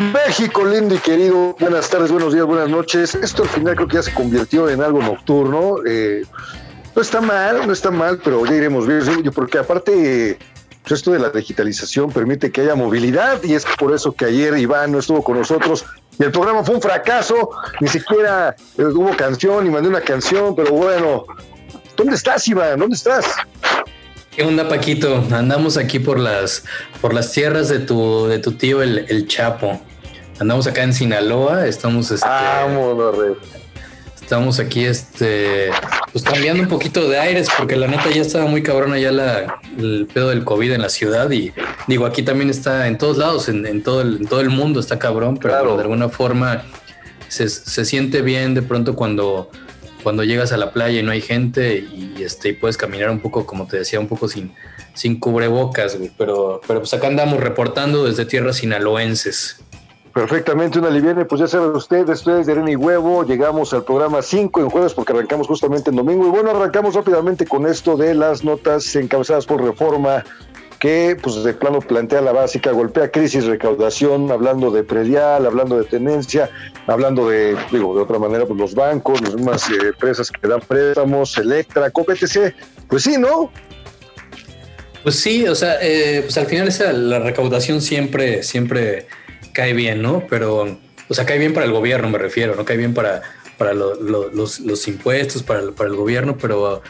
México, lindo y querido, buenas tardes, buenos días, buenas noches. Esto al final creo que ya se convirtió en algo nocturno. Eh, no está mal, no está mal, pero ya iremos bien, porque aparte pues esto de la digitalización permite que haya movilidad y es por eso que ayer Iván no estuvo con nosotros y el programa fue un fracaso, ni siquiera eh, hubo canción, y mandé una canción, pero bueno, ¿dónde estás Iván? ¿Dónde estás? ¿Qué onda, Paquito? Andamos aquí por las, por las tierras de tu, de tu tío, el, Chapo. Andamos acá en Sinaloa, estamos... Este, Estamos aquí, este, pues cambiando un poquito de aires, porque la neta ya estaba muy cabrona ya la, el pedo del COVID en la ciudad y digo, aquí también está en todos lados, en, todo, el, en todo el mundo está cabrón, pero de alguna forma se, se siente bien de pronto cuando cuando llegas a la playa y no hay gente y, este, y puedes caminar un poco, como te decía, un poco sin, sin cubrebocas, güey. Pero, pero pues acá andamos reportando desde tierras sinaloenses. Perfectamente, una liviana, pues ya saben ustedes, ustedes de Arena y Huevo, llegamos al programa 5 en jueves porque arrancamos justamente en domingo y bueno, arrancamos rápidamente con esto de las notas encabezadas por Reforma que pues de plano plantea la básica, golpea crisis, recaudación, hablando de predial, hablando de tenencia, hablando de, digo, de otra manera, pues los bancos, las mismas eh, empresas que dan préstamos, Electra, COPTC, pues sí, ¿no? Pues sí, o sea, eh, pues al final esa, la recaudación siempre, siempre cae bien, ¿no? Pero, o sea, cae bien para el gobierno, me refiero, ¿no? Cae bien para, para los, los, impuestos, para, para el gobierno, pero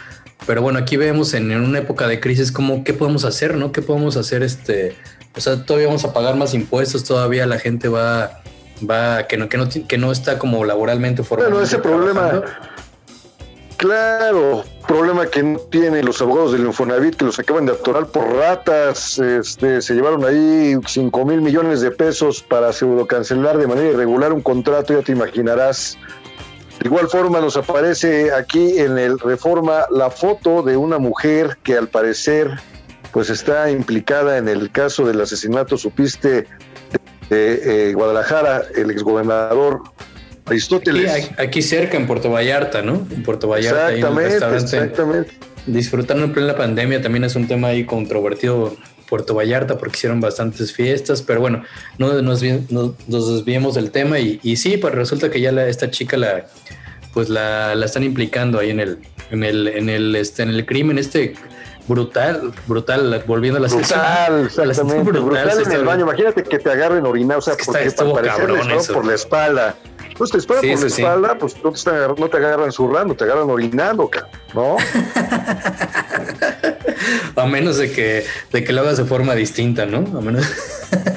pero bueno, aquí vemos en, una época de crisis como qué podemos hacer, ¿no? ¿Qué podemos hacer? Este, o sea, todavía vamos a pagar más impuestos, todavía la gente va, va, que no, que no, que no está como laboralmente formado. Bueno, ese problema, claro, problema que no tienen los abogados del Infonavit que los acaban de atorar por ratas, este, se llevaron ahí 5 mil millones de pesos para pseudo cancelar de manera irregular un contrato, ya te imaginarás. De igual forma nos aparece aquí en el Reforma la foto de una mujer que al parecer pues está implicada en el caso del asesinato, supiste, de, eh, Guadalajara, el exgobernador Aristóteles. Aquí, cerca, en Puerto Vallarta, ¿no? En Puerto Vallarta. Exactamente, exactamente. Disfrutando en plena pandemia también es un tema ahí controvertido Puerto Vallarta porque hicieron bastantes fiestas, pero bueno, no nos, desviemos del tema y, sí, pues resulta que ya esta chica la pues la, están implicando ahí en el en el en el este en el crimen este brutal, brutal, volviendo a la Brutal, exactamente, brutal, en el baño. Imagínate que te agarren orinado, o sea, porque por la espalda. Pues te esperan por la espalda, pues no te, no te agarran zurrando, te agarran orinando, ¿no? a menos de que, de que lo hagas de forma distinta, ¿no? A menos...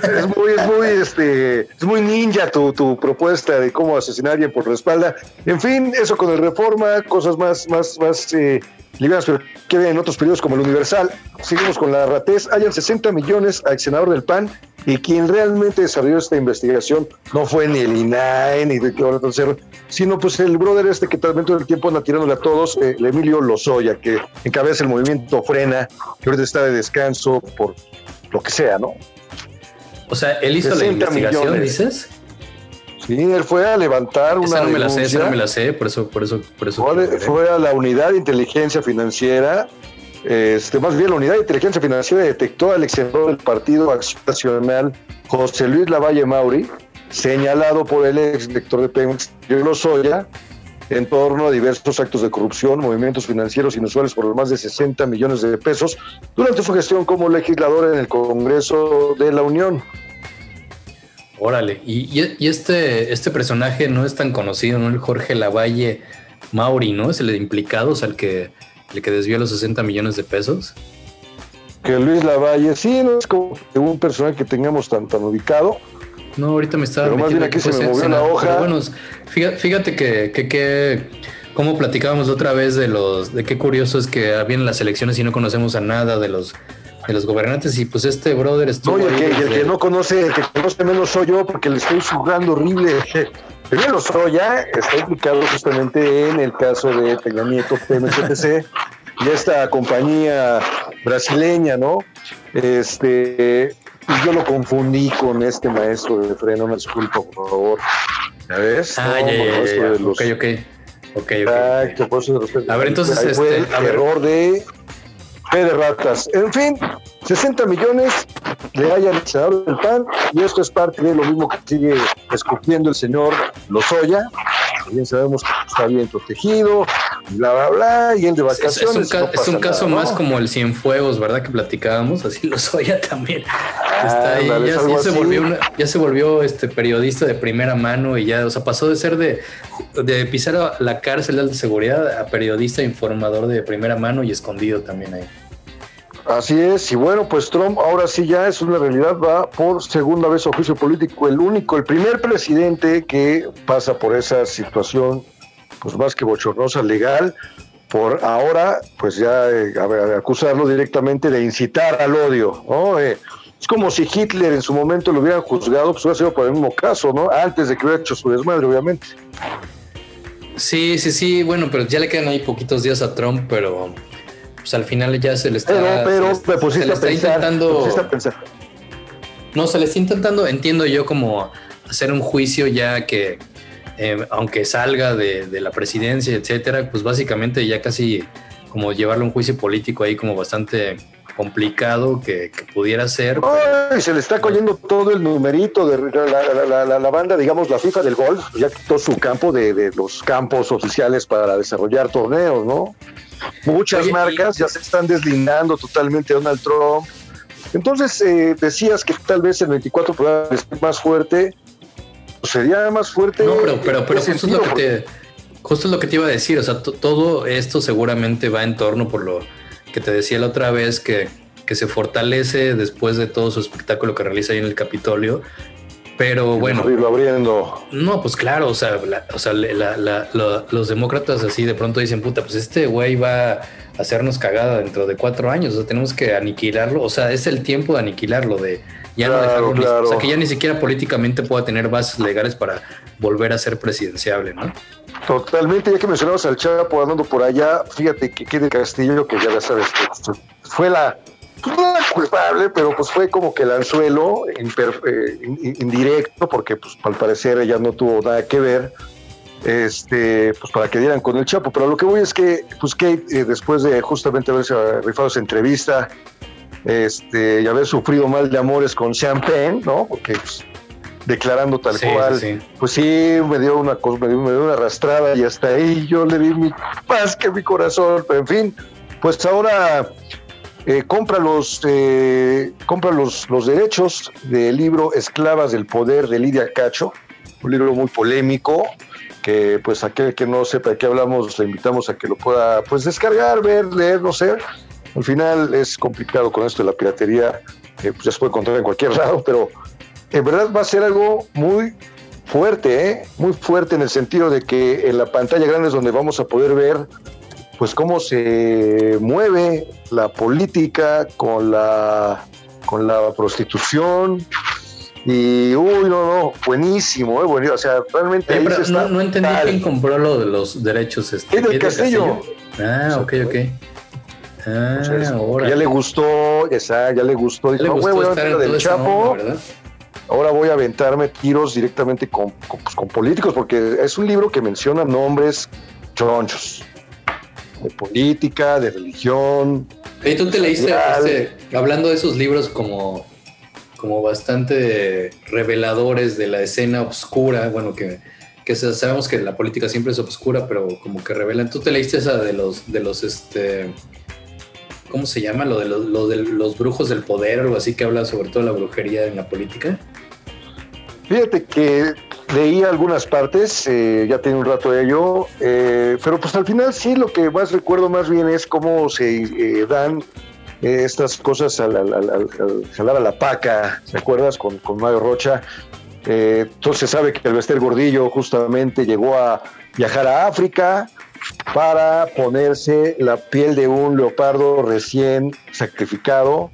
es muy, es muy, este, es muy ninja tu, tu propuesta de cómo asesinar a alguien por la espalda. En fin, eso con el reforma, cosas más, más, más eh, ligadas, pero que ven en otros periodos como el Universal. Seguimos con la ratez. Hayan 60 millones al senador del PAN y quien realmente desarrolló esta investigación no fue ni el INAE ni de qué hora sino pues el brother este que también todo el tiempo anda tirándole a todos, eh, el Emilio Lozoya, que encabeza el movimiento Frena, que ahorita está de descanso por lo que sea, ¿no? O sea, él hizo la investigación, dices. Sí, él fue a levantar una. Esa no me la sé, esa no me la sé, por eso, por eso, por eso. Fue, a la unidad de inteligencia financiera. Este, más bien, la unidad de inteligencia financiera detectó al ex del Partido Acción Nacional, José Luis Lavalle Mauri, señalado por el ex director de Pemex, Lozoya, en torno a diversos actos de corrupción, movimientos financieros inusuales por más de 60 millones de pesos durante su gestión como legislador en el Congreso de la Unión. Órale, y, este, este personaje no es tan conocido, ¿no? El Jorge Lavalle Mauri, ¿no? Es el implicado, o sea, el que, el que desvió los 60 millones de pesos. Que Luis Lavalle, sí, no es como un personaje que tengamos tan, tan ubicado. No, ahorita me estaba. Pero más bien aquí se me movió la hoja. bueno, fíjate, que, que, que como platicábamos otra vez de los, de qué curioso es que vienen las elecciones y no conocemos a nada de los de los gobernantes y pues este brother estuvo Oye, que, el que no conoce, el que conoce menos soy yo porque le estoy jugando horrible. Primero ya está implicado justamente en el caso de Peña Nieto, PMCTC, y esta compañía brasileña, ¿no? Este, y yo lo confundí con este maestro de freno, una disculpa, por favor. ¿Ya ves? Ah, ya, ya, ya, Ok, ok. Ok, Exacto, por eso A ver, entonces, este, a ver. error de Fe de ratas. En fin, 60 millones le hayan el senador del PAN, y esto es parte de lo mismo que sigue escupiendo el señor Lozoya. Bien sabemos que está bien protegido, bla, bla, bla, y él de vacaciones. Es, un, caso más como el Cienfuegos, ¿verdad? Que platicábamos, así Lozoya también. está ahí, ya, se volvió ya se volvió este periodista de primera mano y ya, o sea, pasó de ser de, de pisar a la cárcel de seguridad a periodista informador de primera mano y escondido también ahí. Así es, y bueno, pues Trump ahora sí ya es una realidad, va por segunda vez a juicio político, el único, el primer presidente que pasa por esa situación, pues más que bochornosa, legal, por ahora, pues ya eh, acusarlo directamente de incitar al odio, ¿no? Eh, es como si Hitler en su momento lo hubieran juzgado, pues hubiera sido por el mismo caso, ¿no? Antes de que hubiera hecho su desmadre, obviamente. Sí, sí, sí, bueno, pero ya le quedan ahí poquitos días a Trump, pero pues al final ya se le está. Pero, pero me pusiste a pensar, intentando. No, se le está intentando, entiendo yo, como hacer un juicio ya que, eh, aunque salga de, la presidencia, etcétera, pues básicamente ya casi como llevarlo a un juicio político ahí como bastante complicado que, pudiera ser. se le está cogiendo todo el numerito de la, banda, digamos, la FIFA del golf, ya quitó su campo de, de los campos oficiales para desarrollar torneos, ¿no? Muchas marcas ya se están deslindando totalmente de Donald Trump. Entonces, eh, decías que tal vez el 24 pueda ser más fuerte. Sería más fuerte. No, pero, pero, pero justo, es lo que te, justo es lo que te iba a decir. O sea, todo esto seguramente va en torno por lo que te decía la otra vez, que, que se fortalece después de todo su espectáculo que realiza ahí en el Capitolio pero bueno. abriendo. No, pues claro, o sea, o sea los demócratas así de pronto dicen, puta, pues este güey va a hacernos cagada dentro de cuatro años, o sea, tenemos que aniquilarlo, o sea, es el tiempo de aniquilarlo, de ya no dejarlo, o sea, que ya ni siquiera políticamente pueda tener bases legales para volver a ser presidenciable, ¿no? Totalmente, ya que mencionabas al Chapo andando por allá, fíjate que quede Castillo, que ya sabes, fue la pues no culpable, pero pues fue como que el anzuelo eh, indirecto, porque pues al parecer ella no tuvo nada que ver, este, pues para que dieran con el Chapo. Pero lo que voy es que, pues Kate, eh, después de justamente haberse rifado esa entrevista, este, y haber sufrido mal de amores con Champagne, ¿no? Porque pues, declarando tal cual, pues sí, me dio una cosa, me dio, me dio una arrastrada y hasta ahí yo le di mi paz que mi corazón, pero en fin, pues ahora eh, compra los, eh, compra los, los derechos del libro Esclavas del Poder de Lidia Cacho, un libro muy polémico, que pues aquel que no sepa de qué hablamos, le invitamos a que lo pueda pues descargar, ver, leer, no sé. Al final es complicado con esto de la piratería, eh, pues ya se puede encontrar en cualquier lado, pero en verdad va a ser algo muy fuerte, ¿eh? muy fuerte en el sentido de que en la pantalla grande es donde vamos a poder ver pues cómo se mueve la política con la, con la prostitución. Y, uy, no, no, buenísimo, eh, buenísimo. O sea, realmente. no, entendí quién compró lo de los derechos. Este, es del Castillo. Ah, ok, ok. Ah, ahora. Ya le gustó, ya, ya le gustó. Dijo, le gustó voy a estar del Chapo. Ahora voy a aventarme tiros directamente con, con, pues, con, políticos, porque es un libro que menciona nombres chonchos de política, de religión. ¿Y tú te leíste, este, hablando de esos libros como, como bastante reveladores de la escena oscura, bueno, que, que sabemos que la política siempre es oscura, pero como que revelan. ¿Tú te leíste esa de los, de los, este, ¿cómo se llama? Lo de los, lo de los brujos del poder, o algo así, que habla sobre todo la brujería en la política. Fíjate que leí algunas partes, eh, ya tiene un rato de ello, eh, pero pues al final sí lo que más recuerdo más bien es cómo se eh, dan estas cosas al, jalar a la paca, ¿te acuerdas? Con, con Mario Rocha. entonces se sabe que el Bester Gordillo justamente llegó a viajar a África para ponerse la piel de un leopardo recién sacrificado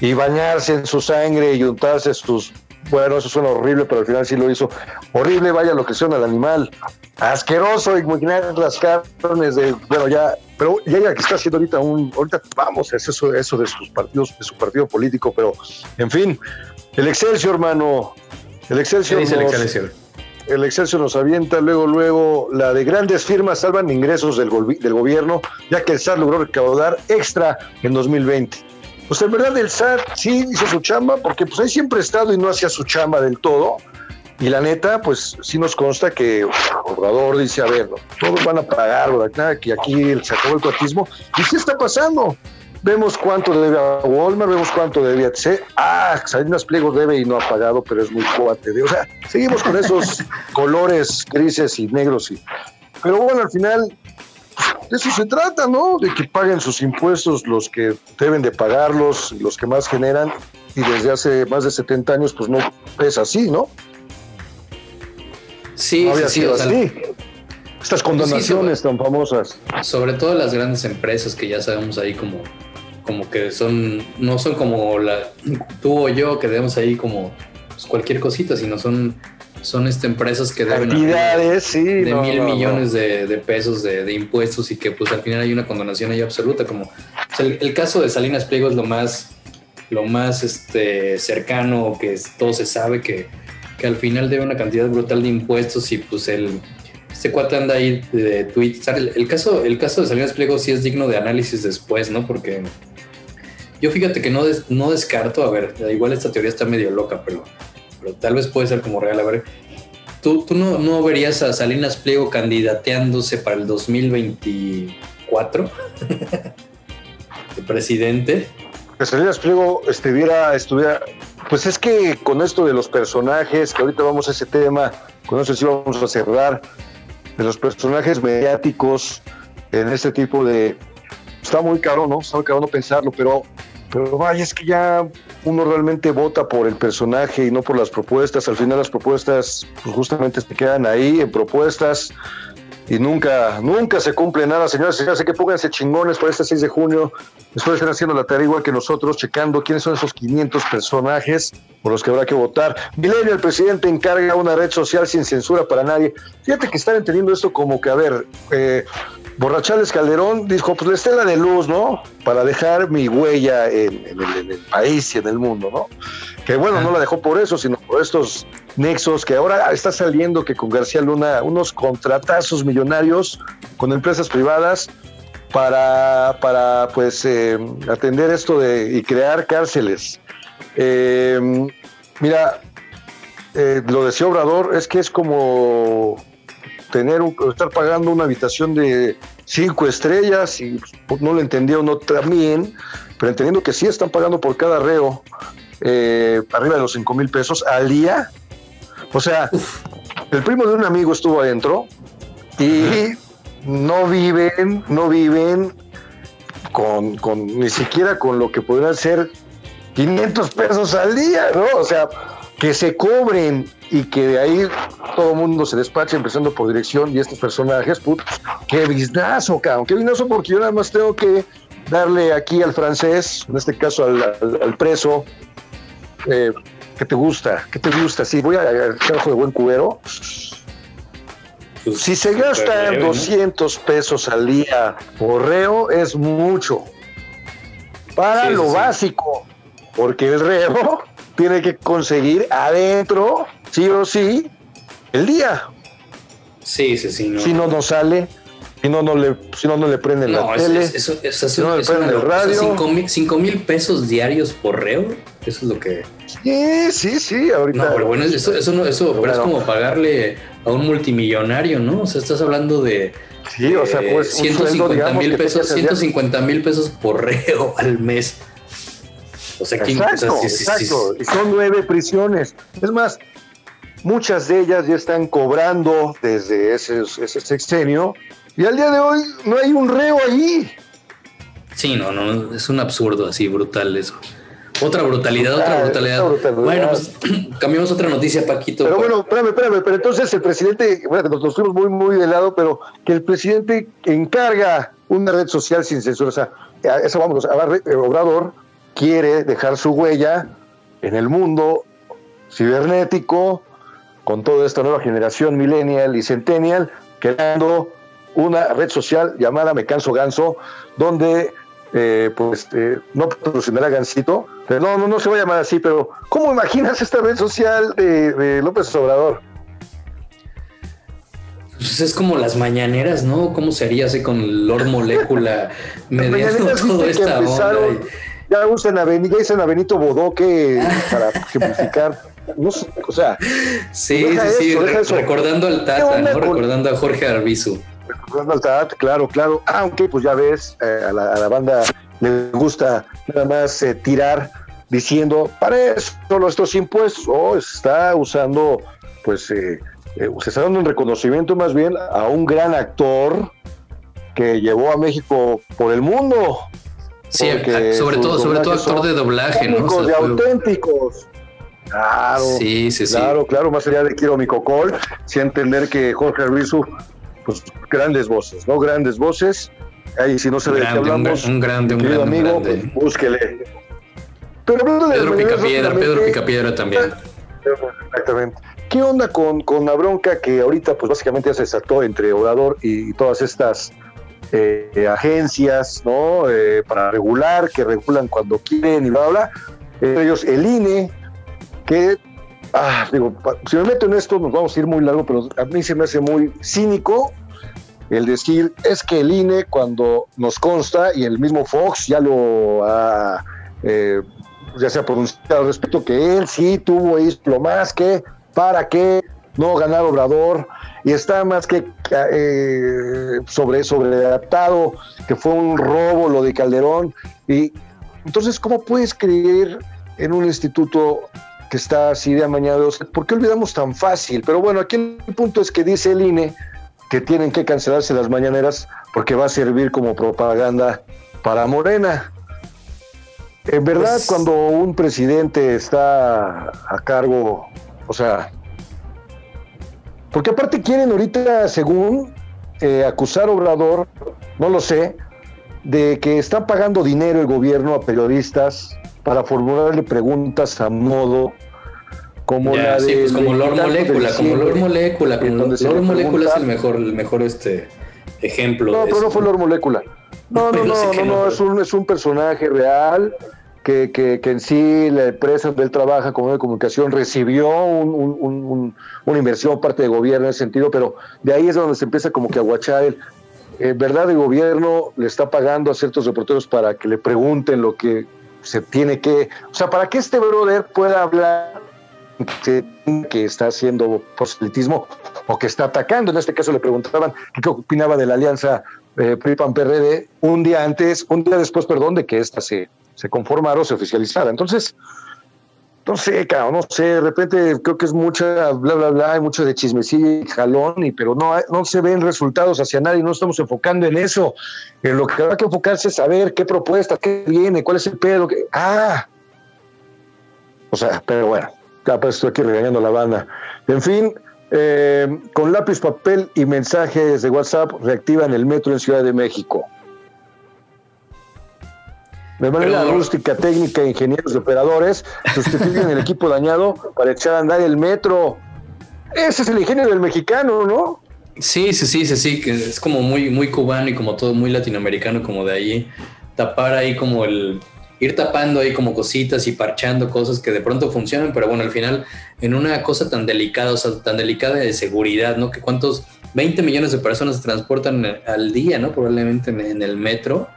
y bañarse en su sangre y untarse sus bueno, eso suena horrible, pero al final sí lo hizo. Horrible, vaya lo que suena al animal. Asqueroso, imaginar las carnes de. Bueno, ya. Pero ya, ya que está haciendo ahorita un. Ahorita vamos, es eso, eso de sus partidos, de su partido político, pero en fin. El Excelsior, hermano. El Excelsior. el Excelsior? El Excelsior nos avienta luego, luego, la de grandes firmas salvan ingresos del, del gobierno, ya que el SAT logró recaudar extra en 2020. Pues en verdad el SAT sí hizo su chamba, porque pues ahí siempre ha estado y no hacía su chamba del todo. Y la neta, pues sí nos consta que Obrador dice, a ver, todos van a pagar, ¿verdad? que aquí se acabó el coatismo. Y sí está pasando. Vemos cuánto debe a Walmart, vemos cuánto debe a TC. Ah, Salinas Pliego debe y no ha pagado, pero es muy cuate. O sea, seguimos con esos colores grises y negros. Y, pero bueno, al final, de eso se trata, ¿no? De que paguen sus impuestos los que deben de pagarlos, los que más generan. Y desde hace más de 70 años, pues no es así, ¿no? Sí, no había sí, sido sea, así. Estas condonaciones Sí, tan famosas. sobre todo las grandes empresas que ya sabemos ahí como, como que son, no son como la, tú o yo que debemos ahí como pues, cualquier cosita, sino son, son este, empresas que deben Cantidades, sí. de no, mil no, no. millones De, de pesos de, de impuestos y que pues al final hay una condonación ahí absoluta. Como o sea, el, el caso de Salinas Pliego es lo más, lo más este, cercano que es- todo se sabe que, que al final debe una cantidad brutal de impuestos y pues el este cuate anda ahí de tweets. El, el caso, el caso de Salinas Pliego sí es digno de análisis después, ¿no? Porque yo fíjate que no, des- no descarto, a ver, igual esta teoría está medio loca, pero, pero tal vez puede ser como real. A ver, ¿tú, tú no, no verías a Salinas Pliego candidateándose para el 2024 de presidente? que Salinas Pliego estuviera, estuviera, pues es que con esto de los personajes, que ahorita vamos a ese tema, con eso sí vamos a cerrar, de los personajes mediáticos en este tipo de, está muy caro, ¿no? Está muy caro no pensarlo, pero, pero vaya, es que ya uno realmente vota por el personaje y no por las propuestas, al final las propuestas pues justamente se quedan ahí en propuestas y nunca, nunca se cumple nada, señores. Señores, así que pónganse chingones para este 6 de junio. Después están haciendo la tarea igual que nosotros, checando quiénes son esos 500 personajes por los que habrá que votar. Milenio, el presidente encarga una red social sin censura para nadie. Fíjate que están entendiendo esto como que, a ver, eh, Borrachales Calderón dijo, pues la estela de luz, ¿no? Para dejar mi huella en, en el, en el país y en el mundo, ¿no? Que bueno, no la dejó por eso, sino por estos nexos que ahora está saliendo que con García Luna unos contratazos millonarios con empresas privadas para, para pues eh, atender esto de y crear cárceles. Eh, mira, eh, lo decía Obrador, es que es como tener un, estar pagando una habitación de cinco estrellas y no lo entendió no también, pero entendiendo que sí están pagando por cada reo eh, arriba de los cinco mil pesos al día. O sea, el primo de un amigo estuvo adentro y no viven, no viven con, con ni siquiera con lo que podrían ser 500 pesos al día, ¿no? O sea, que se cobren y que de ahí todo el mundo se despache, empezando por dirección y estos personajes, put, qué biznazo, cabrón, qué biznazo, porque yo nada más tengo que darle aquí al francés, en este caso al, al, al preso, eh, ¿qué te gusta? ¿Qué te gusta? Sí, voy a echar ojo de buen cubero. Pues, Si se gastan leve, ¿no? 200 pesos al día por reo, es mucho. Para Sí, lo sí, básico, porque el reo tiene que conseguir adentro, sí o sí, el día. Sí, sí, sí. No. Si no, no sale. Si no, no le, si no, no le prenden No, la tele. es- eso, eso, Si no le prenden el radio. cinco mil- cinco mil pesos diarios por reo. Eso es lo que. Sí, sí, sí. Ahorita. No, pero bueno, eso, eso no, eso, pero es como pagarle a un multimillonario, ¿no? O sea, estás hablando de Sí, o sea, pues. un sueldo, 150 digamos, mil pesos, tengas al día. 150 mil pesos por reo al mes. O sea, ¿quién- o sea, Exacto, sí, sí, sí, exacto. Y son nueve prisiones. Es más, muchas de ellas ya están cobrando desde ese, ese sexenio. Y al día de hoy no hay un reo ahí. Sí, no, no, es un absurdo así, brutal eso. Otra brutalidad, otra Brutal, brutalidad. otra brutalidad. Bueno, pues cambiamos otra noticia, Paquito. Pero bueno, espérame, espérame. Pero entonces el presidente, bueno, nos, fuimos muy, muy de lado, pero que el presidente encarga una red social sin censura. O sea, a eso vamos. A ver, eh, Obrador quiere dejar su huella en el mundo cibernético con toda esta nueva generación millennial y centennial, creando una red social llamada Me Canso Ganso, donde eh, pues eh, no patrocinará Gansito, pero no, no, no se va a llamar así, pero ¿cómo imaginas esta red social de, de López Obrador? Pues es como las mañaneras, ¿no? ¿Cómo sería así con Lord Molécula mediando que esta onda? ya usan a, Benito, ya a Benito Bodoque para ejemplificar. No sé, o sea. Sí, sí, sí, recordando al Tata, ¿no? Recordando a Jorge Arbizu. Recordando al Tata, claro, claro. Aunque, pues ya ves, eh, a, la, banda le gusta nada más eh, tirar diciendo, para eso nuestros impuestos, oh, está usando, pues, eh, se está dando un reconocimiento más bien a un gran actor que llevó a México por el mundo. Sí, sobre todo, sobre todo actor de doblaje, ¿no? O auténticos. Claro, sí, sí, claro, claro, más allá de Quiero mi cocol, sí entender que Jorge Arbizu, pues grandes voces, ¿no? Grandes voces. Ahí si no se ve hablamos, un, grande, un grande, amigo, pues, búsquele. Pero hablando de Pedro Picapiedra, Pedro Picapiedra también. Exactamente. ¿Qué onda con, con la bronca que ahorita, pues básicamente ya se saltó entre Obrador y todas estas eh, agencias, ¿no? Eh, para regular, que regulan cuando quieren y bla, bla, bla. ellos el INE, que, ah, digo, si me meto en esto nos vamos a ir muy largo, pero a mí se me hace muy cínico el decir, es que el INE cuando nos consta, y el mismo Fox ya lo ha, eh, ya se ha pronunciado al respecto, que él sí tuvo lo más que, para que no ganar Obrador, y está más que eh, sobre, sobreadaptado, que fue un robo lo de Calderón. Y entonces, ¿cómo puedes creer en un instituto que está así de amañado? ¿Por qué olvidamos tan fácil? Pero bueno, aquí el punto es que dice el INE que tienen que cancelarse las mañaneras porque va a servir como propaganda para Morena. En verdad, pues cuando un presidente está a cargo, o sea, porque aparte quieren ahorita, según eh, acusar a Obrador, no lo sé, de que está pagando dinero el gobierno a periodistas para formularle preguntas a modo como la de, sí, pues como Lord Molécula, como Lord Molécula, como Lord Molécula es el mejor, el mejor este ejemplo. No, pero no fue Lord Molécula. No, no, no, no, no, es un, es un personaje real que, que, que, en sí la empresa donde él trabaja como de comunicación recibió una inversión parte del gobierno en ese sentido, pero de ahí es donde se empieza como que a guachar el, en verdad el gobierno le está pagando a ciertos reporteros para que le pregunten lo que se tiene que, o sea, para que este brother pueda hablar que está haciendo proselitismo o que está atacando. En este caso le preguntaban qué opinaba de la alianza eh, PRI-PAN-PRD un día antes, un día después, perdón, de que esta se, se conformara o se oficializara. Entonces, no sé, no sé, de repente creo que es mucha bla, bla, bla, hay mucho de chismecillo y jalón, y, pero no, no se ven resultados hacia nadie, no estamos enfocando en eso. En lo que habrá que enfocarse es saber qué propuesta, qué viene, cuál es el pedo, ah, o sea, pero bueno, pues estoy aquí regañando la banda. En fin, eh, con lápiz, papel y mensajes de WhatsApp reactivan el metro en Ciudad de México. De manera rústica, técnica, ingenieros y operadores sustituyen el equipo dañado para echar a andar el metro. Ese es el ingenio del mexicano, ¿no? Sí, sí, sí, sí, sí, que es como muy, muy cubano y como todo muy latinoamericano, como de ahí tapar ahí como el ir tapando ahí como cositas y parchando cosas que de pronto funcionan, pero bueno, al final en una cosa tan delicada, o sea, tan delicada de seguridad, ¿no? Que cuántos 20 millones de personas se transportan al día, ¿no? Probablemente en el metro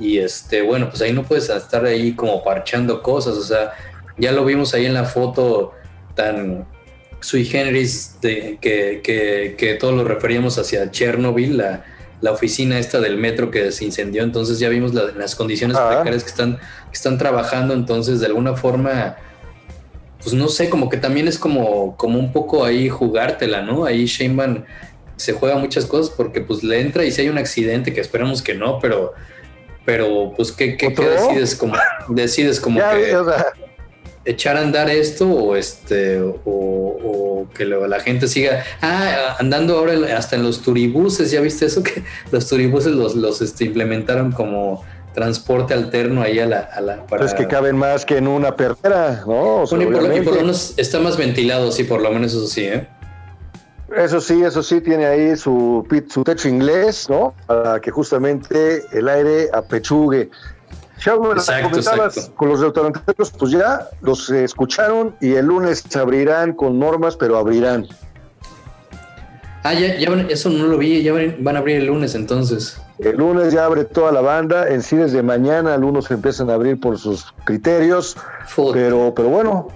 y este, bueno, pues ahí no puedes estar ahí como parchando cosas, o sea, ya lo vimos ahí en la foto tan sui generis de, que, que, que todos lo referíamos hacia Chernobyl, la, la, oficina esta del metro que se incendió, entonces ya vimos las condiciones ah. precarias que están, que están trabajando, entonces de alguna forma, pues no sé, como que también es como, como un poco ahí jugártela, ¿no? Ahí Sheinbaum se juega muchas cosas porque pues le entra y si hay un accidente, que esperamos que no, pero pero pues ¿qué, qué, decides como decides como que echar a andar esto o este o, que la gente siga ah andando ahora hasta en los turibuses ya viste eso que los turibuses los, los este, implementaron como transporte alterno ahí a la, a la para... Es que caben más que en una perrera, ¿no? por, lo menos está más ventilado, sí, por lo menos eso sí, ¿eh? Eso sí, eso sí, tiene ahí su, su techo inglés, ¿no? Para que justamente el aire apechugue. Ya exacto, exacto. con los restauranteros, pues ya los escucharon y el lunes se abrirán con normas, pero abrirán. Ah, ya, ya eso no lo vi, ya van a abrir el lunes entonces. El lunes ya abre toda la banda, en sí desde mañana algunos se empiezan a abrir por sus criterios, pero, pero bueno,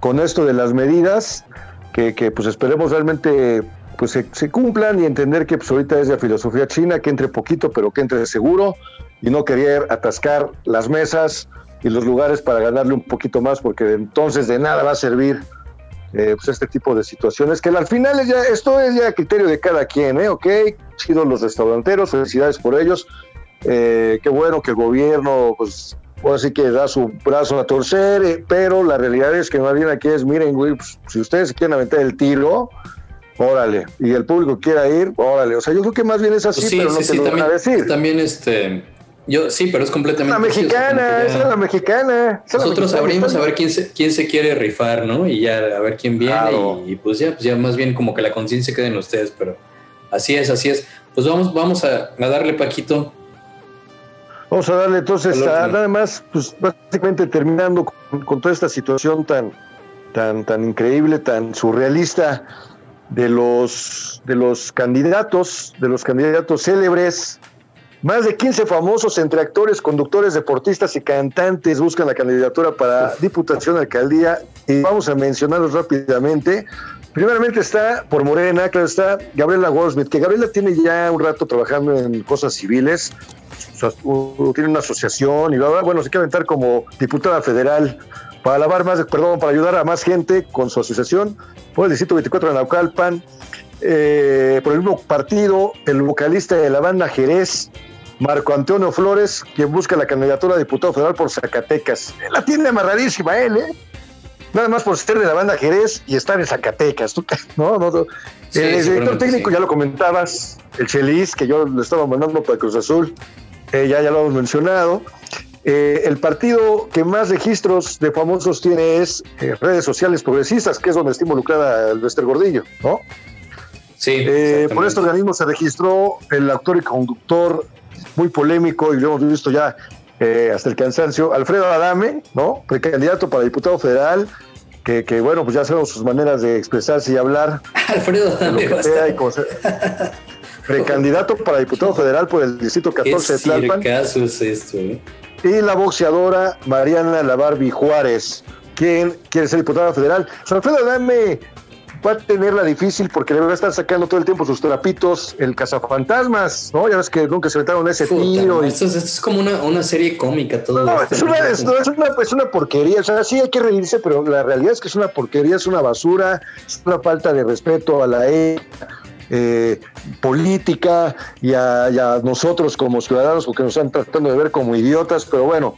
con esto de las medidas, que, que pues esperemos realmente pues se, cumplan y entender que pues ahorita es la filosofía china, que entre poquito pero que entre seguro y no querer atascar las mesas y los lugares para ganarle un poquito más porque entonces de nada va a servir eh, pues este tipo de situaciones, que al final es ya, esto es ya criterio de cada quien, ¿eh? Ok, chido los restauranteros, felicidades por ellos, eh, qué bueno que el gobierno, pues, así que da su brazo a torcer, eh, pero la realidad es que más bien aquí es, miren, güey, pues, si ustedes quieren aventar el tiro, órale, y el público quiera ir, órale, o sea, yo creo que más bien es así, pues pero no te lo van a decir. También este yo sí, pero es completamente. La mexicana, esa es la mexicana. Nosotros abrimos a ver quién se, quién se quiere rifar, ¿no? Y ya a ver quién viene. Y, pues ya, pues ya más bien como que la conciencia quede en ustedes, pero así es, así es. Pues vamos, vamos a, darle, Paquito. Vamos a darle entonces, nada más, pues básicamente terminando con, toda esta situación tan, tan, tan increíble, tan surrealista de los, de los candidatos, de los candidatos célebres más de 15 famosos entre actores, conductores, deportistas y cantantes buscan la candidatura para Diputación, Alcaldía y vamos a mencionarlos rápidamente. Primeramente está por Morena, claro está Gabriela Goldsmith, que Gabriela tiene ya un rato trabajando en cosas civiles, tiene una asociación y bueno, se quiere aventar como diputada federal para lavar más, perdón, para ayudar a más gente con su asociación por el Distrito 24 de Naucalpan. Eh, por el mismo partido, el vocalista de la banda Jerez, Marco Antonio Flores, quien busca la candidatura a diputado federal por Zacatecas. La tiene amarradísima él, ¿eh? Nada más por ser de la banda Jerez y estar en Zacatecas. No, no, el director técnico, ya lo comentabas, el Chelis, que yo le estaba mandando para Cruz Azul, eh, ya, ya lo hemos mencionado. Eh, el partido que más registros de famosos tiene es eh, redes sociales progresistas, que es donde está involucrada el Lester Gordillo, ¿no? Sí. por este organismo se registró el actor y conductor muy polémico y lo hemos visto ya eh, hasta el cansancio. Alfredo Adame, ¿no? Precandidato para diputado federal, que, que, bueno, pues ya sabemos sus maneras de expresarse y hablar. Alfredo Adame. precandidato para diputado federal por el distrito 14 de Tlalpan. es esto, ¿eh? Y la boxeadora Mariana Lavarbi Juárez, quien quiere ser diputada federal. Alfredo Adame va a tenerla difícil porque le va a estar sacando todo el tiempo sus trapitos, el cazafantasmas, ¿no? Ya ves que nunca se metieron ese tiro. esto, es, como una, serie cómica todo. No, es, una, es, una, porquería. O sea, sí hay que reírse, pero la realidad es que es una porquería, es una basura, es una falta de respeto a la eh, política y a, y a, nosotros como ciudadanos porque nos están tratando de ver como idiotas, pero bueno,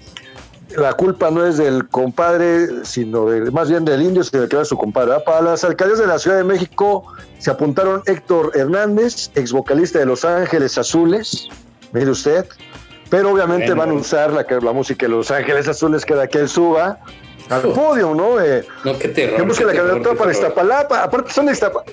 la culpa no es del compadre, sino de, más bien del indio, sino que era su compadre. Para las alcaldías de la Ciudad de México se apuntaron Héctor Hernández, ex vocalista de Los Ángeles Azules, mire usted, pero obviamente van a usar la, la música de Los Ángeles Azules que que él suba al podio, ¿no? Eh, no, qué terror. Que busque la candidatura para Iztapalapa, aparte son de Iztapalapa.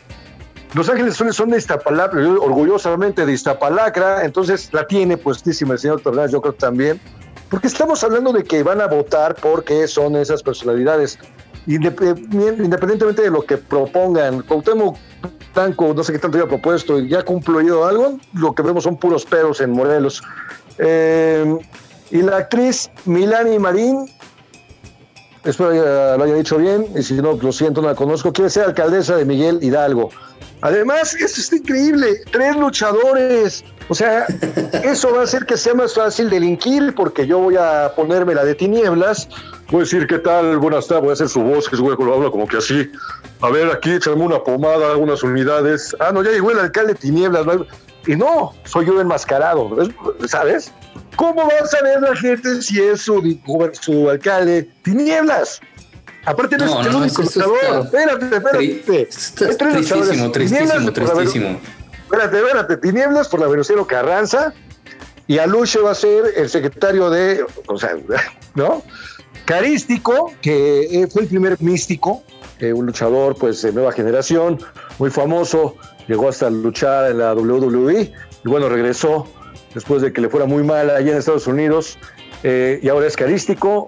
Los Ángeles Azules son de Iztapalapa, orgullosamente de Iztapalacra, entonces la tiene puestísima el señor Tornás, yo creo también porque estamos hablando de que van a votar porque son esas personalidades. Independientemente de lo que propongan, Cuauhtémoc Blanco, no sé qué tanto haya propuesto, y ya ha concluido algo, lo que vemos son puros peros en Morelos. Eh, y la actriz Milani Marín, espero que lo haya dicho bien, y si no, lo siento, no la conozco, quiere ser alcaldesa de Miguel Hidalgo. Además, esto está increíble, tres luchadores, o sea, eso va a hacer que sea más fácil delinquir porque yo voy a ponerme la de tinieblas. Voy a decir, ¿qué tal? Buenas tardes, voy a hacer su voz, que seguro que lo habla como que así. A ver, aquí echarme una pomada, algunas unidades. Ah, no, ya llegó el alcalde de tinieblas. Y no, soy yo enmascarado, ¿sabes? ¿Cómo va a saber la gente si es su, su alcalde? Tinieblas. Aparte no, es el único luchador. Espérate, espérate. tristísimo, tristísimo, tristísimo espérate, espérate, Tinieblas por la Venustiano Carranza y Aluche va a ser el secretario de, o sea, ¿no? Carístico, que eh, fue el primer místico, eh, un luchador pues de nueva generación, muy famoso, llegó hasta luchar en la WWE y bueno, regresó después de que le fuera muy mal allá en Estados Unidos eh, y ahora es carístico,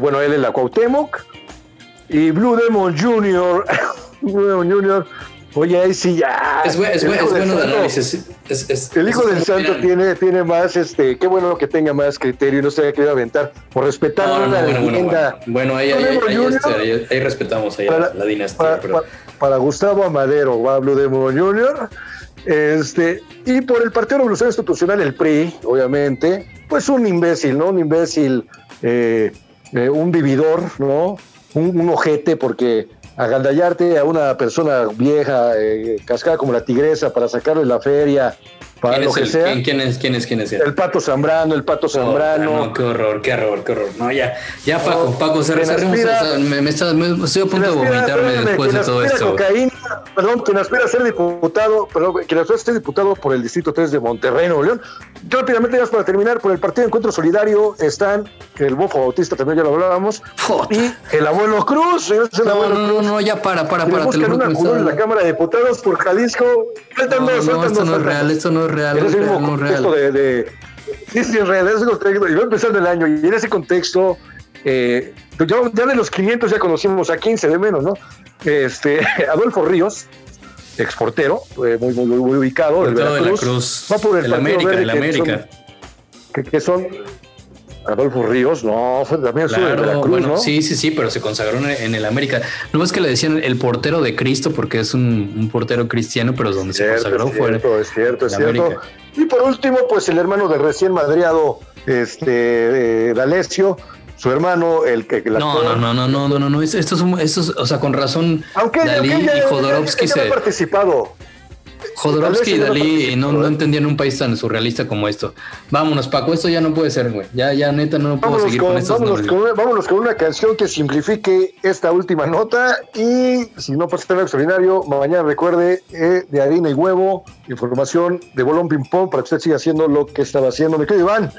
bueno, él es la Cuauhtémoc y Blue Demon Jr., Blue Demon Jr., Oye, ahí sí ya. Es, es es bueno de análisis. Es, El hijo del santo tiene, tiene más, este, qué bueno que tenga más criterio y no se haya querido aventar por respetar No, no, una no, bueno, leyenda. bueno. Ahí, ahí, ahí, este, ahí- ahí respetamos Para- la dinastía. para, pero- para- para Gustavo Amadero, va Blue Demon Jr. Este, y por el Partido Revolucionario Institucional, el PRI, obviamente, pues un imbécil, ¿no? Un imbécil, eh, eh, un vividor, ¿no? Un, un ojete, porque agandallarte a una persona vieja, eh, cascada como la tigresa, para sacarle la feria, para ¿Quién lo es que el- sea. ¿quién, es? ¿Quién es? ¿Quién es? El pato Zambrano, el pato Zambrano. No, qué horror, qué horror, qué horror. No, ya, ya, Paco, No, Paco, aspira- o sea, me, me está- me- estoy a punto de aspira- vomitarme espérame, después de todo aspira esto. cocaína, perdón, quien aspira a ser diputado, perdón, quien aspira a ser diputado por el Distrito 3 de Monterrey, Nuevo León. Rápidamente, ya para terminar, por el Partido Encuentro Solidario están el Bofo Bautista, también ya lo hablábamos, Puta. y el abuelo Cruz, el No, abuelo no, no, no, ya para, para, para. Te lo una en la Cámara de Diputados por Jalisco. Faltan No, no, faltan esto no es real, esto no es real, En no ese es mismo real, contexto real. de, de- Sí, sí, es real, en ese contexto, iba empezando el año, y en ese contexto, eh, ya, ya de los 500 ya conocimos a 15 de menos, ¿no? Este, Adolfo Ríos, exportero, eh, muy, muy, muy ubicado, del Portero de la Veracruz, Cruz. va por el El América, Verde, el que América. son- que, que son Adolfo Ríos, no, fue también Claro, Veracruz, bueno, ¿no? sí, sí, sí, pero se consagró en, el América. No es que le decían el portero de Cristo porque es un, un portero cristiano, pero donde se consagró fue cierto, es cierto, es cierto. América. Y por último, pues el hermano de recién madreado, este, eh, D'Alessio, su hermano, el que, la No, no, no, no, no, no, no, no, esto es, un- esto es, o sea, con razón, Aunque, Dalí aunque ella- y Jodorowsky ella- ella se, ha participado. Jodorowsky y Dalí participó, no, no ¿eh? entendían un país tan surrealista como esto. Vámonos, Paco, esto ya no puede ser, güey. Ya, ya, neta, no puedo Vámonos seguir con, con estos vámonos, nombres. con una, vámonos con una canción que simplifique esta última nota y si no pasa nada extraordinario, mañana recuerde eh, de harina y huevo, información de bolón ping pong para que usted siga haciendo lo que estaba haciendo. Me querido Iván,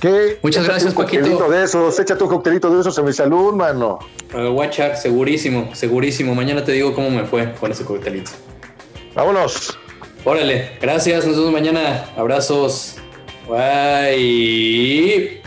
que Muchas échate gracias, un coctelito Paquito. de esos, échate un coctelito de esos a mi salud, mano. Uh, segurísimo, segurísimo. Mañana te digo cómo me fue con ese coctelito. Vámonos. Órale, gracias, nos vemos mañana. Abrazos. Bye.